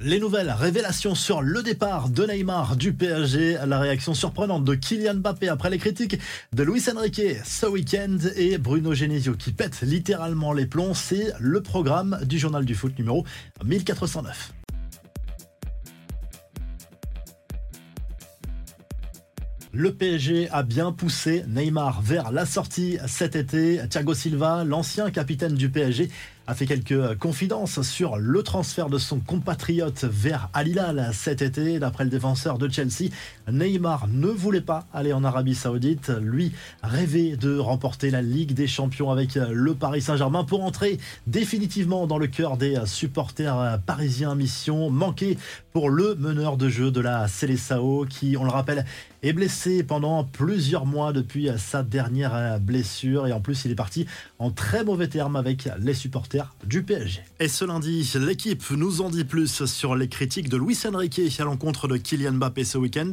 Les nouvelles révélations sur le départ de Neymar du PSG, la réaction surprenante de Kylian Mbappé après les critiques de Luis Enrique ce week-end et Bruno Genesio qui pète littéralement les plombs, c'est le programme du journal du foot numéro 1409. Le PSG a bien poussé Neymar vers la sortie cet été. Thiago Silva, l'ancien capitaine du PSG, a fait quelques confidences sur le transfert de son compatriote vers Al Hilal cet été. D'après le défenseur de Chelsea, Neymar ne voulait pas aller en Arabie Saoudite. Lui rêvait de remporter la Ligue des Champions avec le Paris Saint-Germain pour entrer définitivement dans le cœur des supporters parisiens. Mission manquée pour le meneur de jeu de la Célessao qui, on le rappelle, est blessé pendant plusieurs mois depuis sa dernière blessure et en plus il est parti en très mauvais termes avec les supporters du PSG. Et ce lundi, l'équipe nous en dit plus sur les critiques de Luis Enrique à l'encontre de Kylian Mbappé ce week-end.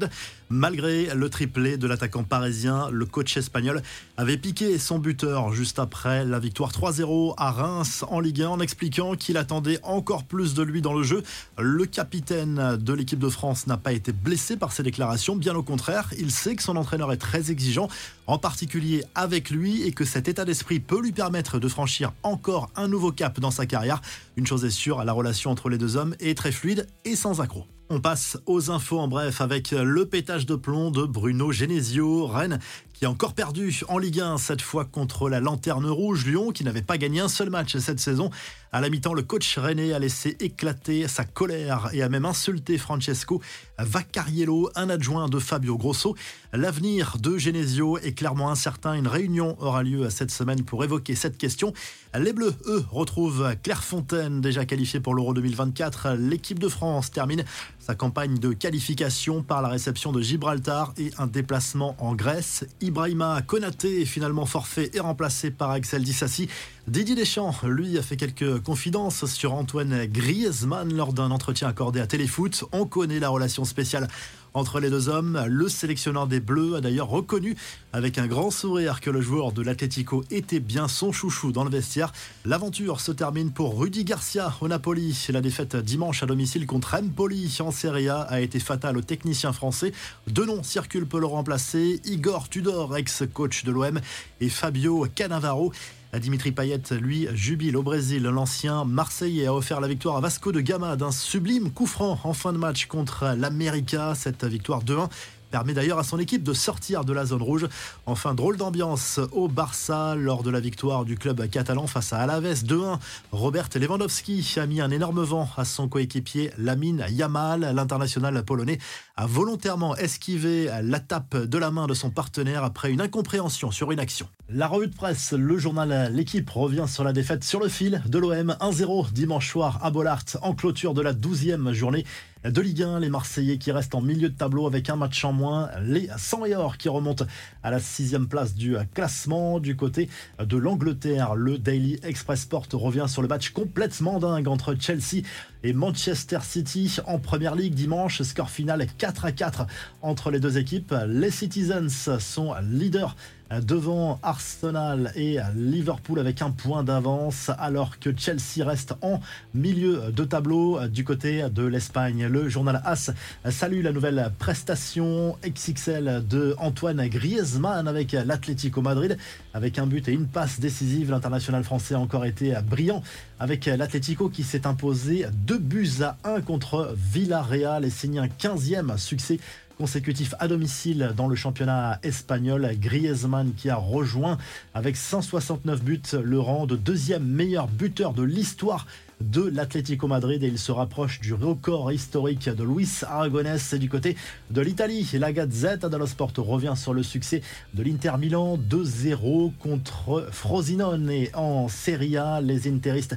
Malgré le triplé de l'attaquant parisien, le coach espagnol avait piqué son buteur juste après la victoire 3-0 à Reims en Ligue 1 en expliquant qu'il attendait encore plus de lui dans le jeu. Le capitaine de l'équipe de France n'a pas été blessé par ses déclarations, bien au contraire, il sait que son entraîneur est très exigeant, en particulier avec lui, et que cet état d'esprit peut lui permettre de franchir encore un nouveau cap dans sa carrière. Une chose est sûre, la relation entre les deux hommes est très fluide et sans accroc. On passe aux infos en bref avec le pétage de plomb de Bruno Genesio. Rennes qui a encore perdu en Ligue 1, cette fois contre la Lanterne Rouge. Lyon qui n'avait pas gagné un seul match cette saison. À la mi-temps, le coach René a laissé éclater sa colère et a même insulté Francesco Vaccariello, un adjoint de Fabio Grosso. L'avenir de Genesio est clairement incertain. Une réunion aura lieu cette semaine pour évoquer cette question. Les Bleus, eux, retrouvent Clairefontaine, déjà qualifiée pour l'Euro 2024. L'équipe de France termine sa campagne de qualification par la réception de Gibraltar et un déplacement en Grèce. Ibrahima Konaté finalement forfait et remplacé par Axel Dissassi. Didier Deschamps, lui, a fait quelques confidences sur Antoine Griezmann lors d'un entretien accordé à Téléfoot. On connaît la relation spéciale entre les deux hommes. Le sélectionneur des Bleus a d'ailleurs reconnu avec un grand sourire que le joueur de l'Atlético était bien son chouchou dans le vestiaire. L'aventure se termine pour Rudy Garcia au Napoli. La défaite dimanche à domicile contre Empoli en Serie A a été fatale au technicien français. Deux noms circulent pour le remplacer. Igor Tudor, ex-coach de l'OM, et Fabio Cannavaro. Dimitri Payet, lui, jubile au Brésil. L'ancien Marseillais a offert la victoire à Vasco de Gama d'un sublime coup franc en fin de match contre l'América. Cette victoire 2-1 permet d'ailleurs à son équipe de sortir de la zone rouge. Enfin, drôle d'ambiance au Barça lors de la victoire du club catalan face à Alaves 2-1. Robert Lewandowski a mis un énorme vent à son coéquipier Lamine Yamal. L'international polonais a volontairement esquivé la tape de la main de son partenaire après une incompréhension sur une action. La revue de presse, le journal L'équipe revient sur la défaite sur le fil de l'OM 1-0 dimanche soir à Bollard en clôture de la 12e journée de Ligue 1. Les Marseillais qui restent en milieu de tableau avec un match en moins. Les 100 et qui remontent à la sixième place du classement. Du côté de l'Angleterre, le Daily Express Sport revient sur le match complètement dingue entre Chelsea et Manchester City en première ligue dimanche. Score final 4 à 4 entre les deux équipes. Les Citizens sont leaders devant Arsenal et Liverpool avec un point d'avance alors que Chelsea reste en milieu de tableau du côté de l'Espagne. Le journal AS salue la nouvelle prestation XXL de Antoine Griezmann avec l'Atlético Madrid avec un but et une passe décisive. L'international français a encore été brillant avec l'Atlético qui s'est imposé deux buts à 1 contre Villarreal et signe un 15e succès consécutif à domicile dans le championnat espagnol. Griezmann qui a rejoint avec 169 buts le rang de deuxième meilleur buteur de l'histoire de l'Atlético Madrid et il se rapproche du record historique de Luis Aragonès du côté de l'Italie. La Gazzetta dello Sport revient sur le succès de l'Inter Milan 2-0 contre Frosinone et en Serie A. Les Interistes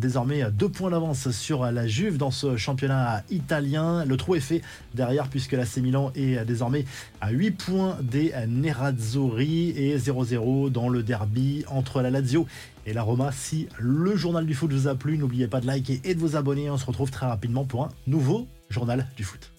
désormais deux points d'avance sur la Juve dans ce championnat italien. Le trou est fait derrière puisque la Milan est désormais à 8 points des Nerazzurri et 0-0 dans le derby entre la Lazio et la Roma. Si le journal du foot vous a plu, n'oubliez pas de liker et de vous abonner. On se retrouve très rapidement pour un nouveau journal du foot.